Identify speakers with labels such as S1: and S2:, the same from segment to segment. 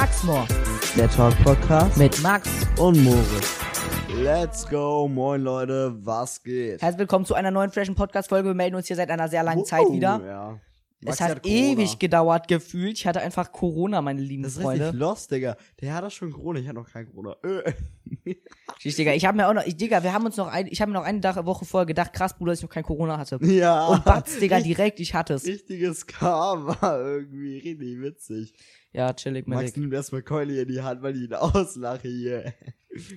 S1: Maxmore
S2: Der Talk Podcast
S1: mit Max.
S2: und Moritz. Let's go, moin Leute, was geht?
S1: Herzlich willkommen zu einer neuen freshen Podcast-Folge. Wir melden uns hier seit einer sehr langen Zeit
S2: Wow,
S1: wieder.
S2: Ja.
S1: Es hat
S2: Corona.
S1: ewig gedauert gefühlt. Ich hatte einfach Corona, meine lieben
S2: Das ist
S1: Freunde.
S2: richtig lost, Digga. Der hat doch schon Corona, ich hatte noch kein Corona. Äh.
S1: Ich, Digga, ich habe mir auch noch, ich, Digga, wir haben uns noch ein, ich habe mir noch eine Woche vorher gedacht, krass, Bruder, dass ich noch kein Corona hatte.
S2: Ja.
S1: Und Batz, Digga,
S2: Richt-
S1: direkt, ich hatte es.
S2: Richtiges Karma, irgendwie richtig witzig.
S1: Ja, chillig,
S2: Max
S1: Medic.
S2: nimmt erstmal Keule in die Hand, weil ich ihn auslache hier.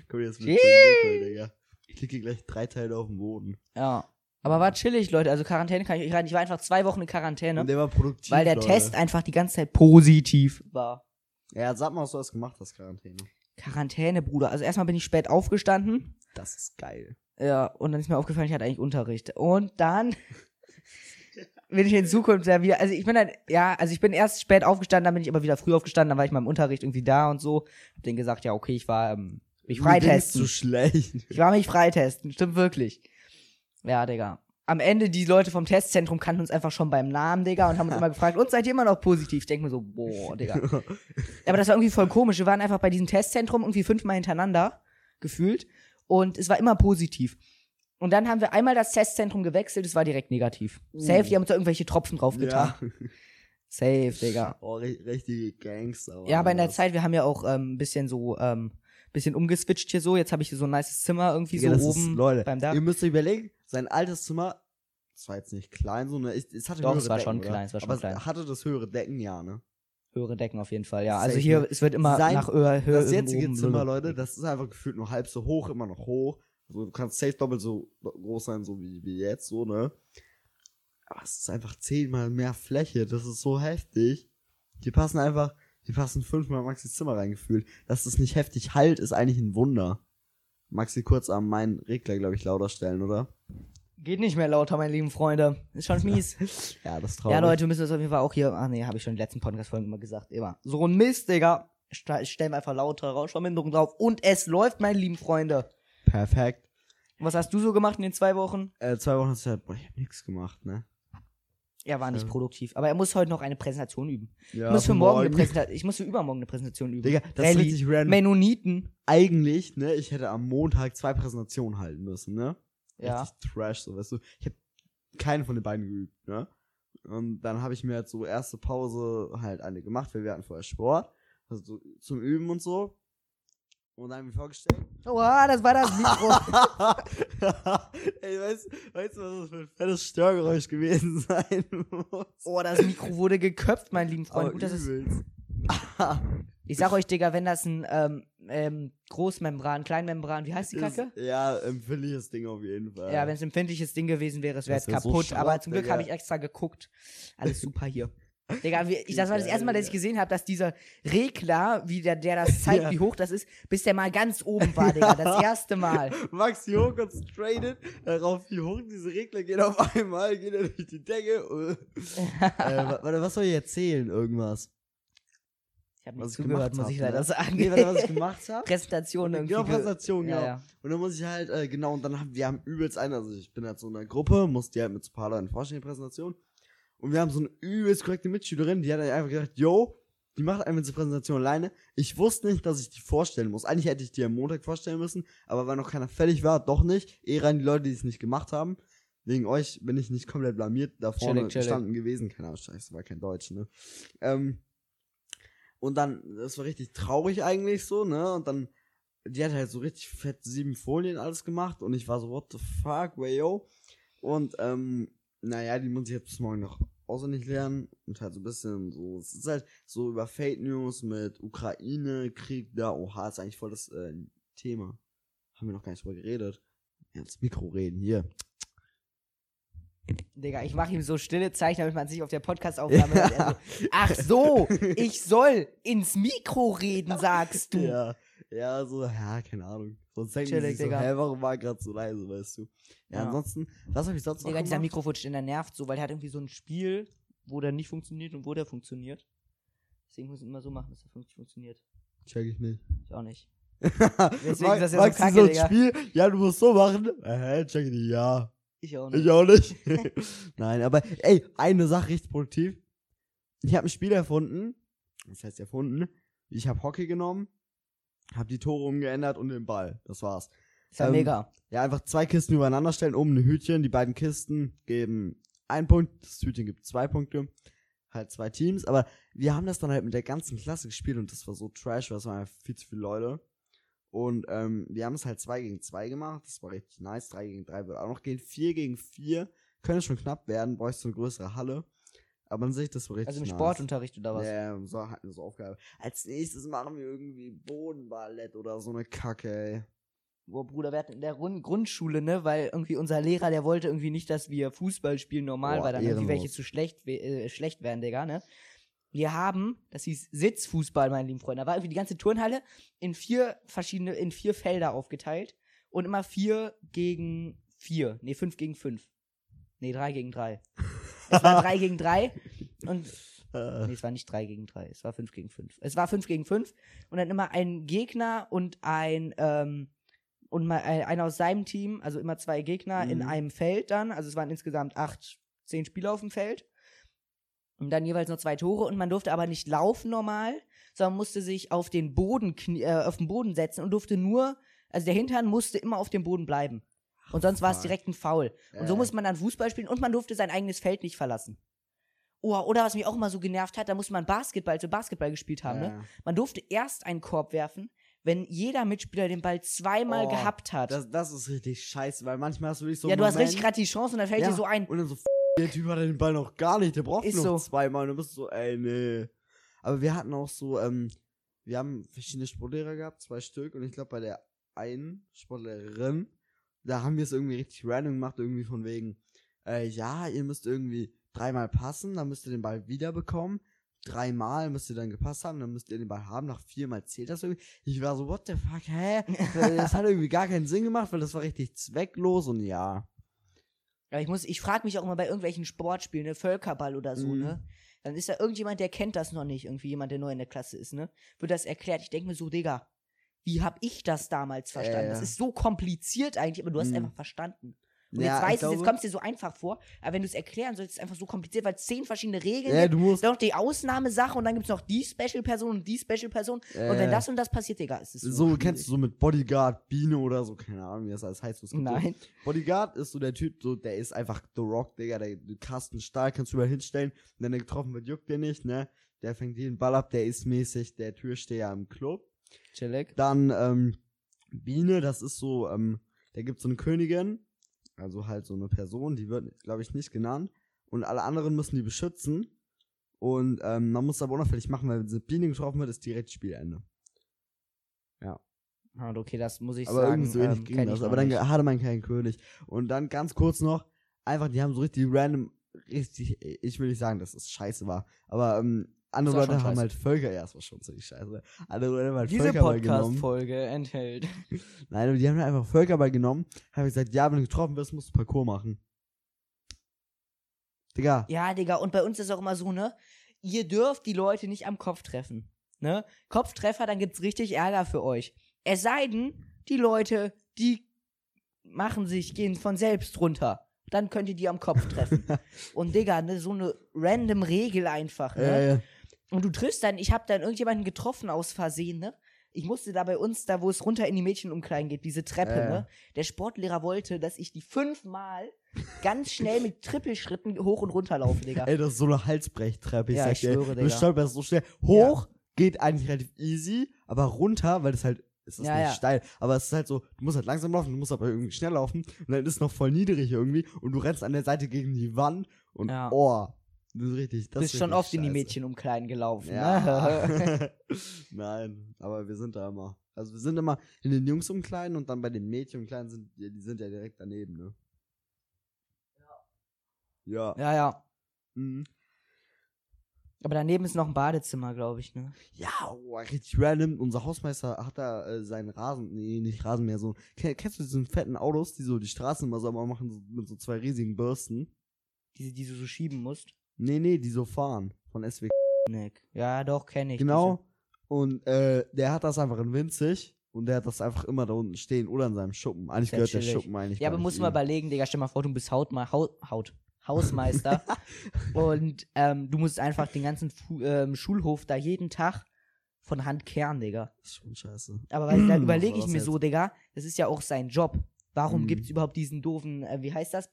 S2: Komm jetzt mit Mikro, Digga. Ich klicke gleich drei Teile auf den Boden.
S1: Ja. Aber war chillig, Leute. Also Quarantäne kann ich euch rein. Ich war einfach zwei Wochen in Quarantäne,
S2: Und der war produktiv,
S1: weil der
S2: Leute.
S1: Test einfach die ganze Zeit positiv war.
S2: Ja, sag mal, was du hast gemacht hast, Quarantäne.
S1: Quarantäne, Bruder. Also erstmal bin ich spät aufgestanden.
S2: Das ist geil.
S1: Ja, und dann ist mir aufgefallen, ich hatte eigentlich Unterricht. Und dann bin ich in Zukunft ja wieder, also ich bin dann, ja, also ich bin erst spät aufgestanden, dann bin ich aber wieder früh aufgestanden, dann war ich mal im Unterricht irgendwie da und so. Hab denen gesagt, ja, okay, ich war ähm, mich freitesten.
S2: zu schlecht.
S1: Ich war mich freitesten, stimmt wirklich. Ja, Digga. Am Ende, die Leute vom Testzentrum kannten uns einfach schon beim Namen, Digga, und haben uns immer gefragt, und seid ihr immer noch positiv? Ich denke mir so, boah, Digga. Aber das war irgendwie voll komisch. Wir waren einfach bei diesem Testzentrum irgendwie fünfmal hintereinander gefühlt und es war immer positiv. Und dann haben wir einmal das Testzentrum gewechselt, es war direkt negativ. Safe, die haben uns da irgendwelche Tropfen draufgetan.
S2: Ja.
S1: Safe, Digga.
S2: Oh, ri- richtige Gangster.
S1: Ja, aber in der. Zeit, wir haben ja auch ähm, ein bisschen so, ähm, bisschen umgeswitcht hier so. Jetzt habe ich hier so ein nices Zimmer irgendwie
S2: Digga,
S1: so
S2: das
S1: oben
S2: ist, Leute,
S1: beim Dach.
S2: ihr müsst euch überlegen, sein altes Zimmer, das war jetzt nicht klein, sondern es, es hatte
S1: Doch,
S2: höhere
S1: es war
S2: Decken,
S1: schon
S2: oder?
S1: klein, es war schon
S2: aber
S1: klein.
S2: es hatte das höhere Decken, ja, ne?
S1: Höhere Decken auf jeden Fall, ja. Also
S2: Safe,
S1: hier,
S2: ne?
S1: es wird immer
S2: Sein-
S1: nach Höhe, Höhe
S2: Das jetzige
S1: oben,
S2: Zimmer. Leute, das ist einfach gefühlt nur halb so hoch, immer noch hoch. Also, du kannst safe doppelt so groß sein, so wie, wie jetzt, so, ne? Aber es ist einfach zehnmal mehr Fläche, das ist so heftig. Die passen einfach, die passen fünfmal Maxis Zimmer reingefühlt. Dass das nicht heftig halt, ist eigentlich ein Wunder. Maxi kurz am meinen Regler, glaube ich, lauter stellen, oder?
S1: Geht nicht mehr lauter, meine lieben Freunde. Ist schon mies.
S2: Ja, das traurig.
S1: Ja, Leute, wir müssen das auf jeden Fall auch hier. Ach nee, habe ich schon in den letzten Podcast-Folgen immer gesagt. Immer. So ein Mist, Digga. Sta- Ich stelle einfach lauter Rauschverminderung drauf. Und es läuft, meine lieben Freunde.
S2: Perfekt.
S1: Was hast du so gemacht in den zwei Wochen?
S2: Äh, zwei Wochen hast du halt, boah, ich hab nix gemacht, ne?
S1: Er war nicht produktiv. Aber er muss heute noch eine Präsentation üben.
S2: Ja,
S1: ich muss für morgen eine Präsentation. Ich muss für übermorgen eine Präsentation üben.
S2: Digga, das
S1: Rallye,
S2: ist richtig random.
S1: Mennoniten.
S2: Eigentlich, ne, ich hätte am Montag zwei Präsentationen halten müssen, ne?
S1: Ja.
S2: Richtig trash, so, weißt du. Ich hab keine von den beiden geübt, ne? Und dann habe ich mir halt so erste Pause halt eine gemacht, weil wir hatten vorher Sport. Also so zum Üben und so. Und dann haben wir vorgestellt.
S1: Oha, das war das Mikro.
S2: Ey, weißt, weißt du, was das für ein fettes Störgeräusch gewesen sein muss?
S1: oh, das Mikro wurde geköpft, mein lieben Freund.
S2: Aber
S1: Gut, das ist. Ich sag euch, Digga, wenn das ein ähm, ähm, Großmembran, Kleinmembran, wie heißt die Kacke?
S2: Ist, ja, empfindliches Ding auf jeden Fall.
S1: Ja, wenn es ein empfindliches Ding gewesen wäre, es wäre jetzt
S2: wär so
S1: kaputt.
S2: Schrott,
S1: aber zum Glück habe ich extra geguckt. Alles super hier. Digga, wie, ich, das war das erste Mal, dass ich gesehen habe, dass dieser Regler, wie der, der das zeigt,
S2: Ja.
S1: wie hoch das ist, bis der mal ganz oben war, Digga. Das erste Mal.
S2: Max hier hoch concentrated, darauf wie hoch diese Regler gehen auf einmal, geht er durch die Decke. äh, wa- warte, was soll ich erzählen? Irgendwas.
S1: Ich habe
S2: Was
S1: nicht
S2: ich
S1: zugehört,
S2: gemacht
S1: muss ich leider
S2: ne?
S1: sagen.
S2: Nee, was ich gemacht habe?
S1: Präsentation irgendwie.
S2: Genau,
S1: ge-
S2: Präsentation,
S1: ja,
S2: genau.
S1: ja.
S2: Und dann muss ich halt, äh, genau, und dann haben wir haben übelst einen, also ich bin halt so in einer Gruppe, muss die halt mit so ein paar Leuten vorstellen, die Präsentation. Und wir haben so eine übelst korrekte Mitschülerin, die hat halt einfach gesagt, yo, die macht einfach diese Präsentation alleine. Ich wusste nicht, dass ich die vorstellen muss. Eigentlich hätte ich die am Montag vorstellen müssen, aber weil noch keiner fertig war, doch nicht. Eher an die Leute, die es nicht gemacht haben. Wegen euch bin ich nicht komplett blamiert da vorne
S1: Chillig, chillig.
S2: gestanden gewesen. Keine Ahnung, scheiße, war kein Deutsch, ne? Ähm, und dann, das war richtig traurig eigentlich so, ne? Und dann, die hat halt so richtig fett sieben Folien alles gemacht und ich war so, what the fuck, way yo? Und, ähm, naja, die muss ich jetzt bis morgen noch auswendig lernen und halt so ein bisschen so, es ist halt so über Fake News mit Ukraine, Krieg da, oha, ist eigentlich voll das äh, Thema. Haben wir noch gar nicht drüber geredet. Ja, ins Mikro reden, hier.
S1: Digga, ich mache ihm so stille Zeichen, damit man sich auf der Podcast-Aufnahme hört. Er so, Ach so, ich soll ins Mikro reden, sagst du.
S2: Ja, ja, so, ja, keine Ahnung. Sonst denken die
S1: Chillig,
S2: sich so, hä, warum war grad so leise, weißt du? Ja,
S1: Ja.
S2: ansonsten, was hab ich sonst noch
S1: Digga, dieser? Mikrofutsch, der nervt so, weil der hat irgendwie so ein Spiel, wo der nicht funktioniert und wo der funktioniert. Deswegen muss ich immer so machen, dass er fun- funktioniert.
S2: Check ich nicht.
S1: Ich auch nicht.
S2: Deswegen
S1: ist das ja so kacke,
S2: so ein
S1: Digga.
S2: Spiel? Ja, du musst so machen. Äh, check ich nicht, ja.
S1: Ich auch nicht.
S2: Ich auch nicht. Nein, aber ey, eine Sache richtig produktiv. Ich habe ein Spiel erfunden. Das heißt erfunden. Ich habe Hockey genommen, habe die Tore umgeändert und den Ball. Das war's.
S1: Ist ja
S2: Ähm,
S1: mega.
S2: Ja, einfach zwei Kisten übereinander stellen, oben ein Hütchen. Die beiden Kisten geben einen Punkt, das Hütchen gibt zwei Punkte. Halt zwei Teams. Aber wir haben das dann halt mit der ganzen Klasse gespielt und das war so trash, weil es waren einfach viel zu viele Leute. Und ähm, wir haben es halt zwei gegen zwei gemacht. Das war richtig nice. Drei gegen drei wird auch noch gehen. Vier gegen vier könnte schon knapp werden. Bräuchte eine größere Halle. Aber an sich, das war richtig
S1: Also im
S2: nice.
S1: Sportunterricht oder was?
S2: Ja, yeah, so hatten wir so Aufgabe. Als nächstes machen wir irgendwie Bodenballett oder so eine Kacke, ey.
S1: Boah, Bruder, wir hatten in der Grund Grundschule, ne, weil irgendwie unser Lehrer, der wollte irgendwie nicht, dass wir Fußball spielen normal,
S2: Boah,
S1: weil dann irgendwie welche zu schlecht, äh, schlecht wären, Digga, ne. Wir haben, das hieß Sitzfußball, meine lieben Freunde. Da war irgendwie die ganze Turnhalle in vier verschiedene, in vier Felder aufgeteilt und immer vier gegen vier. Nee, fünf gegen fünf. Nee, drei gegen drei. Es war drei gegen drei und
S2: Äh,
S1: Nee, es war nicht 3 gegen 3, es war 5 gegen 5. Es war 5 gegen 5 und dann immer ein Gegner und ein, ähm, und mal ein, einer aus seinem Team, also immer zwei Gegner in
S2: Mhm.
S1: einem Feld dann. Also es waren insgesamt 8, 10 Spieler auf dem Feld. Und dann jeweils nur zwei Tore und man durfte aber nicht laufen normal, sondern musste sich auf den Boden, äh, auf den Boden setzen und durfte nur, also der Hintern musste immer auf dem Boden bleiben. Und sonst war es direkt ein Foul. Und so
S2: Äh.
S1: muss man dann Fußball spielen und man durfte sein eigenes Feld nicht verlassen. Oh, oder was mich auch immer so genervt hat, da musste man Basketball, so Basketball gespielt haben, ne?
S2: ja.
S1: Man durfte erst einen Korb werfen, wenn jeder Mitspieler den Ball zweimal
S2: Oh,
S1: gehabt hat.
S2: Das, das ist richtig scheiße, weil manchmal hast du wirklich so
S1: ja, du hast
S2: Moment,
S1: richtig gerade die Chance und dann fällt
S2: ja,
S1: dir so ein.
S2: Und dann so, der Typ hat den Ball noch gar nicht, der braucht
S1: Ist
S2: noch
S1: so.
S2: zweimal. Du bist so, ey, nee. Aber wir hatten auch so, ähm, wir haben verschiedene Sportlehrer gehabt, zwei Stück. Und ich glaube, bei der einen Sportlehrerin, da haben wir es irgendwie richtig random gemacht, irgendwie von wegen, äh, ja, ihr müsst irgendwie dreimal passen, dann müsst ihr den Ball wieder bekommen. Dreimal müsst ihr dann gepasst haben, dann müsst ihr den Ball haben, nach viermal zählt das irgendwie. Ich war so, what the fuck, hä? das hat irgendwie gar keinen Sinn gemacht, weil das war richtig zwecklos und ja.
S1: Aber ich muss, ich frage mich auch immer bei irgendwelchen Sportspielen, ne, Völkerball oder so,
S2: Mhm.
S1: ne? Dann ist da irgendjemand, der kennt das noch nicht, irgendwie jemand, der neu in der Klasse ist, ne? Wird das erklärt. Ich denke mir so, Digga, wie hab ich das damals verstanden?
S2: Äh.
S1: Das ist so kompliziert eigentlich, aber du hast
S2: Mhm.
S1: einfach verstanden. Und
S2: Ja,
S1: jetzt
S2: ich
S1: weißt du, jetzt kommt es dir so einfach vor, aber wenn du es erklären sollst, ist es einfach so kompliziert, weil es zehn verschiedene Regeln
S2: Ja,
S1: gibt.
S2: du musst.
S1: Dann noch die Ausnahmesache und dann gibt es noch die Special-Person und die Special-Person. Und wenn
S2: Äh,
S1: das und das passiert, Digga, ist es so.
S2: So,
S1: schwierig.
S2: kennst du so mit Bodyguard, Biene oder so, keine Ahnung, wie das alles heißt. es gibt
S1: Nein.
S2: So, Bodyguard ist so der Typ, so, der ist einfach The Rock, Digga, der Kasten Stahl kannst du überall hinstellen. Und wenn er getroffen wird, juckt der nicht, ne? Der fängt jeden Ball ab, der ist mäßig der Türsteher im Club.
S1: Chillig.
S2: Dann, ähm, Biene, das ist so, ähm, da gibt's so eine Königin, also halt so eine Person, die wird, glaube ich, nicht genannt. Und alle anderen müssen die beschützen. Und ähm, man muss aber unauffällig machen, weil wenn sie Biene getroffen wird, ist direkt Spielende.
S1: Ah, okay, das muss ich
S2: aber
S1: sagen.
S2: irgendwie so ähnlich
S1: ähm,
S2: ging das. Aber dann
S1: nicht.
S2: hatte man keinen König. Und dann ganz kurz noch, einfach, die haben so richtig random, richtig, ich will nicht sagen, dass es scheiße war, aber ähm, andere
S1: Das
S2: Leute haben
S1: scheiße.
S2: halt Völker, ja, es war schon ziemlich scheiße. Andere Leute haben halt
S1: Diese
S2: Völkerball genommen.
S1: Podcast-Folge enthält.
S2: Nein, aber die haben einfach Völkerball genommen, haben gesagt, ja, wenn du getroffen wirst, musst du Parcours machen. Digga,
S1: Ja, Digga, und bei uns ist auch immer so, ne? Ihr dürft die Leute nicht am Kopf treffen. Ne? Kopftreffer, dann gibt's richtig Ärger für euch. Es sei denn, die Leute, die machen sich, gehen von selbst runter. Dann könnt ihr die am Kopf treffen. und Digga, ne, so eine random Regel einfach, ne?
S2: äh,
S1: Und du triffst dann, ich habe dann irgendjemanden getroffen aus Versehen, ne? Ich musste da bei uns, da wo es runter in die Mädchenumkleiden geht, diese Treppe,
S2: Äh.
S1: ne? Der Sportlehrer wollte, dass ich die fünfmal ganz schnell mit Trippelschritten hoch und runter laufe, Digga.
S2: ey, das ist so eine Halsbrechtreppe, ich
S1: Ja,
S2: sag
S1: ich
S2: dir.
S1: schwöre,
S2: du
S1: Digga.
S2: stolperst so schnell. Hoch geht eigentlich relativ easy, aber runter, weil das halt, es ist
S1: Ja,
S2: nicht
S1: ja.
S2: steil, aber es ist halt so, du musst halt langsam laufen, du musst aber irgendwie schnell laufen und dann ist es noch voll niedrig irgendwie und du rennst an der Seite gegen die Wand und
S1: Ja.
S2: oh, das ist richtig, das
S1: bist
S2: ist
S1: schon oft in die
S2: scheiße.
S1: Mädchenumkleiden gelaufen, ne?
S2: Ja. Nein, aber wir sind da immer. Also wir sind immer in den Jungsumkleiden und dann bei den Mädchenumkleiden sind, die sind ja direkt daneben, ne? Ja.
S1: ja, ja.
S2: Mhm.
S1: Aber daneben ist noch ein Badezimmer, glaube ich, ne?
S2: Ja, oh, richtig random. Unser Hausmeister hat da äh, seinen Rasen, nee, nicht Rasen mehr, so. Ken- Kennst du diese fetten Autos, die so die Straßen immer sauber machen, so, mit so zwei riesigen Bürsten?
S1: Diese, die du so schieben musst.
S2: Nee, nee, die so fahren. Von SW.
S1: Nick. Ja, doch, kenne ich.
S2: Genau. Und äh, der hat das einfach in winzig und der hat das einfach immer da unten stehen oder in seinem Schuppen. Eigentlich
S1: Sehr
S2: gehört der
S1: chillig.
S2: Schuppen eigentlich.
S1: Ja, aber mal
S2: ihm.
S1: überlegen, Digga, stell mal vor, du bist Hautma Haut, Haut, Hausmeister und ähm, du musst einfach den ganzen Fu ähm, Schulhof da jeden Tag von Hand kehren, Digga.
S2: Das ist schon scheiße.
S1: Aber weil, da überlege ich mir
S2: jetzt?
S1: so, Digga, das ist ja auch sein Job. Warum
S2: Mhm.
S1: gibt's überhaupt diesen doofen, äh, wie heißt das,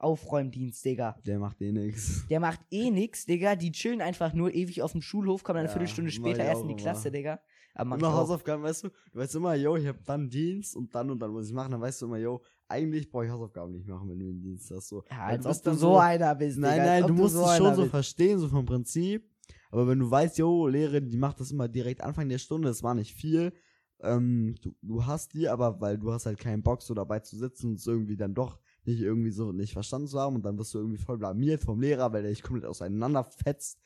S1: Pausenaufräumdienst, Digga?
S2: Der macht eh nix.
S1: Der macht eh nix, Digga. Die chillen einfach nur ewig auf dem Schulhof, kommen dann eine
S2: Ja,
S1: Viertelstunde später erst in die
S2: immer.
S1: Klasse, Digga. Aber
S2: Immer. Hausaufgaben, weißt du? Du weißt immer, yo, ich hab dann Dienst und dann und dann muss ich machen. Dann weißt du immer, yo, eigentlich brauche ich Hausaufgaben nicht machen, wenn du den Dienst hast. So.
S1: Ja, als ob du
S2: dann
S1: so einer bist,
S2: Nein,
S1: Digga.
S2: nein,
S1: ob
S2: du musst
S1: so
S2: es schon so
S1: bist.
S2: verstehen, so vom Prinzip. Aber wenn du weißt, yo, Lehrerin, die macht das immer direkt Anfang der Stunde, das war nicht viel. Ähm, du, du hast die, aber weil du hast halt keinen Bock, so dabei zu sitzen und es irgendwie dann doch nicht irgendwie so nicht verstanden zu haben und dann wirst du irgendwie voll blamiert vom Lehrer, weil der dich komplett auseinanderfetzt.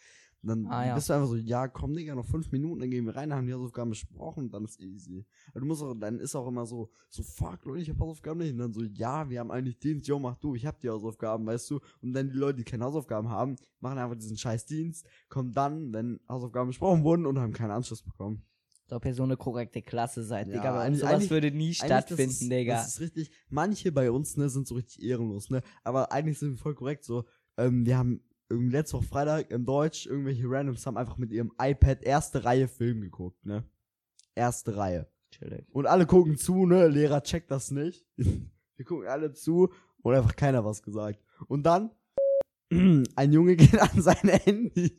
S2: Und dann
S1: Ah, ja.
S2: bist du einfach so, ja, komm, Digga, noch fünf Minuten, dann gehen wir rein, haben die Hausaufgaben besprochen und dann ist easy. Aber du musst auch, dann ist auch immer so, so, fuck, Leute, ich hab Hausaufgaben nicht. Und dann so, ja, wir haben eigentlich Dienst, yo, mach du, ich hab die Hausaufgaben, weißt du. Und dann die Leute, die keine Hausaufgaben haben, machen einfach diesen scheiß Dienst, kommen dann, wenn Hausaufgaben besprochen wurden und haben keinen Anschluss bekommen.
S1: So, ihr so eine korrekte Klasse seid,
S2: Ja,
S1: Digga. Bei uns sowas würde nie stattfinden,
S2: das ist,
S1: Digga.
S2: Das ist richtig, manche bei uns, ne, sind so richtig ehrenlos, ne. Aber eigentlich sind wir voll korrekt, so, ähm, wir haben letzte Woche Freitag in Deutsch, irgendwelche Randoms haben einfach mit ihrem iPad erste Reihe Film geguckt, ne. Erste Reihe.
S1: Chillig.
S2: Und alle gucken zu, ne? Lehrer checkt das nicht. Wir gucken alle zu und einfach keiner was gesagt. Und dann ein Junge geht an sein Handy,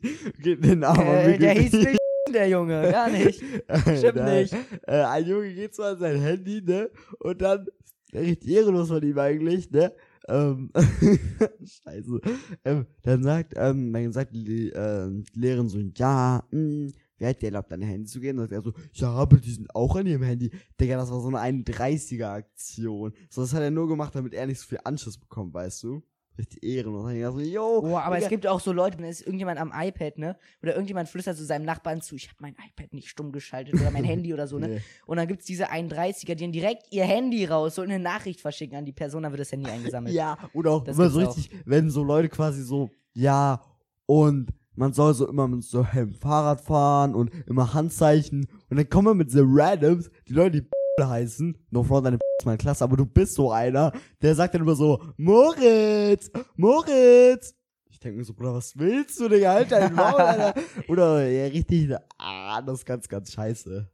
S2: geht den Arm
S1: Äh, der hieß nicht der Junge, gar nicht. Stimmt nicht.
S2: Äh, ein Junge geht so an sein Handy, ne? Und dann richtig ehrenlos von ihm eigentlich, ne? Ähm, Scheiße. Ähm, dann sagt, ähm, dann sagt die, äh, die Lehrerin so, ja, mh, wer hat dir erlaubt, dein Handy zu gehen? Sagt er so, ja, aber die sind auch an ihrem Handy. Digga, das war so eine 31er-Aktion. So, das hat er nur gemacht, damit er nicht so viel Anschluss bekommt, weißt du? Richtig ehrenlos. Und dann dachte ich so, yo,
S1: Oh, aber es gibt auch so Leute, dann ist irgendjemand am iPad, ne? Oder irgendjemand flüstert zu seinem Nachbarn zu, ich habe mein iPad nicht stumm geschaltet oder mein Handy oder so, ne?
S2: Nee.
S1: Und dann gibt's diese 31er, die dann direkt ihr Handy raus und eine Nachricht verschicken an die Person, dann wird das Handy eingesammelt.
S2: Ja, oder auch
S1: Das
S2: immer so richtig, wenn so Leute quasi so, ja, und man soll so immer mit so Helm Fahrrad fahren und immer Handzeichen und dann kommen wir mit so Randoms, die Leute, die heißen, no front, deine ist meine Klasse, aber du bist so einer, der sagt dann immer so, Moritz, Moritz. Ich denke mir so, Bruder, was willst du, Digga, Alter, dein Maul, Alter. Oder, ja, richtig, ah, das ist ganz, ganz scheiße.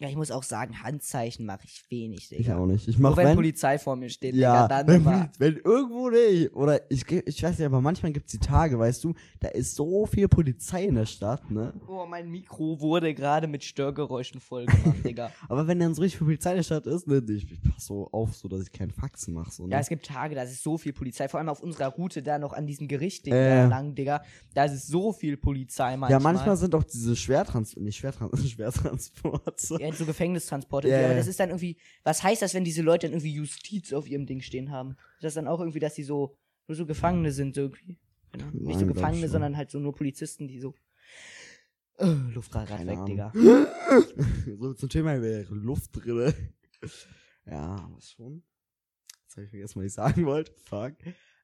S1: Ja, ich muss auch sagen, Handzeichen mache ich wenig,
S2: Ich
S1: Digga.
S2: auch nicht. Ich
S1: Nur
S2: mach,
S1: wenn
S2: wenn,
S1: Polizei vor mir steht,
S2: Ja,
S1: Digga, dann
S2: wenn,
S1: immer.
S2: wenn irgendwo, ne, oder ich, ich weiß nicht, aber manchmal gibt's die Tage, weißt du, da ist so viel Polizei in der Stadt, ne?
S1: Oh, mein Mikro wurde gerade mit Störgeräuschen voll gemacht, Digga.
S2: Aber wenn dann so richtig viel Polizei in der Stadt ist, ne, ich, ich pass so auf, so dass ich keinen Faxen mache, so, ne?
S1: Ja, es gibt Tage, da ist so viel Polizei, vor allem auf unserer Route da noch an diesem Gericht Ding
S2: Äh.
S1: lang, Digga. Da ist es so viel Polizei manchmal.
S2: ja, manchmal sind auch diese Schwertrans, nicht Schwertrans, Schwertransporte.
S1: Ja, so Gefängnistransporte. Irgendwie. Aber das ist dann irgendwie, was heißt das, wenn diese Leute dann irgendwie Justiz auf ihrem Ding stehen haben? Ist das dann auch irgendwie, dass die so, nur so Gefangene sind, so irgendwie? Genau. Nicht so Gefangene, sondern halt so nur Polizisten, die so. Äh, Luftrad weg. Digga.
S2: so zum Thema wäre Luft drinne. Ja, was schon? Jetzt habe ich vergessen, was ich sagen wollte. Fuck.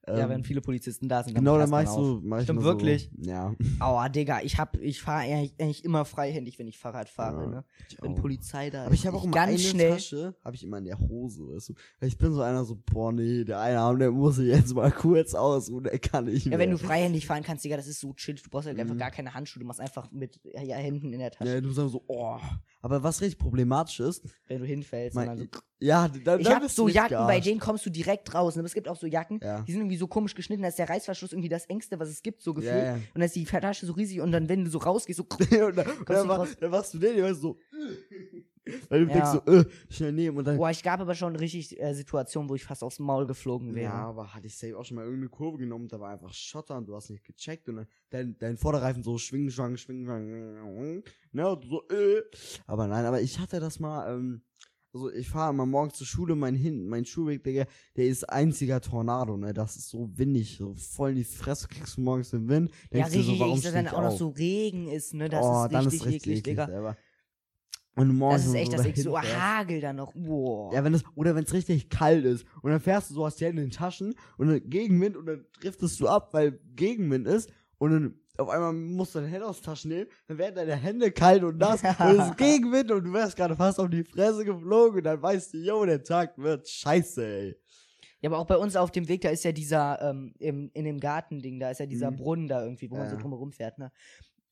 S1: Ja,
S2: Ähm,
S1: wenn viele Polizisten da sind, dann
S2: Genau, dann mach ich so, mach ich
S1: Stimmt
S2: so,
S1: wirklich?
S2: Ja.
S1: Aua, Digga, ich hab, ich fahre eigentlich, immer freihändig, wenn ich Fahrrad fahre,
S2: Ja,
S1: ne?
S2: ich
S1: Wenn
S2: auch.
S1: Polizei da
S2: Aber ich habe auch immer
S1: ganz
S2: eine
S1: schnell.
S2: Tasche, habe ich immer in der Hose, weißt du. Ich bin so einer so, boah, nee, der eine Arm, der muss ich jetzt mal kurz ausruhen, der kann nicht
S1: Ja,
S2: mehr.
S1: wenn du freihändig fahren kannst, Digga, das ist so chill. Du brauchst halt einfach
S2: Mhm.
S1: gar keine Handschuhe. Du machst einfach mit ja, Händen in der Tasche,
S2: Ja, du sagst so, oh. Aber was richtig problematisch ist,
S1: wenn du hinfällst.
S2: mein,
S1: und dann so
S2: ja, dann,
S1: Ich
S2: dann
S1: hab
S2: bist
S1: so Jacken, bei
S2: gearscht.
S1: denen kommst du direkt raus. ne? Aber es gibt auch so Jacken,
S2: Ja.
S1: die sind irgendwie so komisch geschnitten, da ist der Reißverschluss irgendwie das engste, was es gibt, so gefühlt.
S2: Ja.
S1: Und dann ist die Tasche so riesig und dann, wenn du so rausgehst, so.
S2: und dann, und dann,
S1: raus.
S2: dann machst du den, weißt du, so, weil du
S1: Ja.
S2: denkst so, äh, schnell nehmen und dann,
S1: Boah, ich gab aber schon richtig äh, Situationen, wo ich fast aufs Maul geflogen wäre.
S2: Ja, aber hatte ich safe auch schon mal irgendeine Kurve genommen, da war einfach Schotter und du hast nicht gecheckt und dann dein, dein Vorderreifen so schwingen, schwang, schwingen, schwang, ne, und so, äh. Aber nein, aber ich hatte das mal, ähm, also ich fahre immer morgens zur Schule, mein Hin, mein Schulweg, Digga, der ist einziger Tornado, ne, das ist so windig, so voll in die Fresse kriegst du morgens den Wind,
S1: Ja, richtig,
S2: so, warum
S1: dass dann auch noch so Regen ist, ne? Das
S2: oh,
S1: ist richtig
S2: ist richtig
S1: eklig, Digga.
S2: und morgens
S1: Das ist
S2: so
S1: echt, das so
S2: dahin fährst.
S1: Hagel dann noch. Boah.
S2: Ja, wenn es, oder wenn es richtig kalt ist und dann fährst du so, hast die Hände in den Taschen und dann Gegenwind und dann driftest du ab, weil Gegenwind ist und dann auf einmal musst du deine Hände aus den Taschen nehmen, dann werden deine Hände kalt und nass und es ist Gegenwind und du wärst gerade fast auf die Fresse geflogen und dann weißt du, yo, der Tag wird scheiße, ey.
S1: Ja, aber auch bei uns auf dem Weg, da ist ja dieser, ähm, im, in dem Gartending, da ist ja dieser
S2: Mhm.
S1: Brunnen da irgendwie, wo man
S2: Ja.
S1: so drumherum fährt, ne?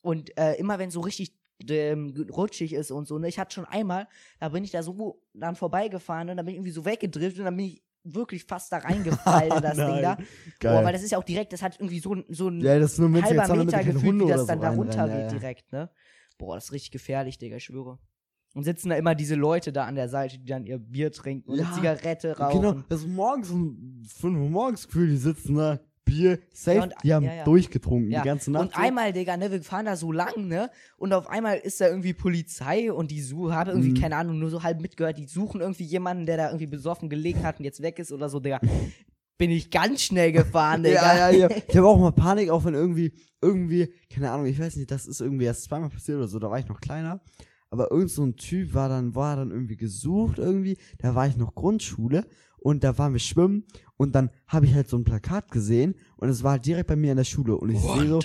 S1: Und äh, immer wenn so richtig ähm, rutschig ist und so. Ne? Ich hatte schon einmal, da bin ich da so dann vorbeigefahren und dann bin ich irgendwie so weggedriftet und dann bin ich wirklich fast da reingefallen in das Ding da.
S2: Geil.
S1: Boah, weil das ist ja auch direkt, das hat irgendwie so, ein- so ein
S2: ja, das ist nur mit
S1: halber Meter
S2: keine
S1: gefühlt, wie das dann
S2: so
S1: da
S2: reinrennen,
S1: runtergeht
S2: ja, ja.
S1: direkt, ne? Boah, das ist richtig gefährlich, Digga, ich schwöre. Und sitzen da immer diese Leute da an der Seite, die dann ihr Bier trinken und
S2: Ja,
S1: eine Zigarette rauchen.
S2: Genau, das ist morgens um 5 Uhr morgens Gefühl, die sitzen da, Bier, safe,
S1: Ja, und-
S2: die haben
S1: ja, ja.
S2: durchgetrunken die ganze Nacht.
S1: Und einmal, Digga, ne, wir fahren da so lang, ne? Und auf einmal ist da irgendwie Polizei und die suchen, habe irgendwie,
S2: Mhm.
S1: keine Ahnung, nur so halb mitgehört, die suchen irgendwie jemanden, der da irgendwie besoffen gelegen hat und jetzt weg ist oder so, Digga. Bin ich ganz schnell gefahren, Digga.
S2: Ja, ja, ja. Ich habe auch mal Panik, auch wenn irgendwie, irgendwie, keine Ahnung, ich weiß nicht, das ist irgendwie erst zweimal passiert oder so, da war ich noch kleiner. Aber irgend so ein Typ war dann, war dann irgendwie gesucht irgendwie, da war ich noch Grundschule und da waren wir schwimmen und dann habe ich halt so ein Plakat gesehen und es war halt direkt bei mir in der Schule und ich sehe so,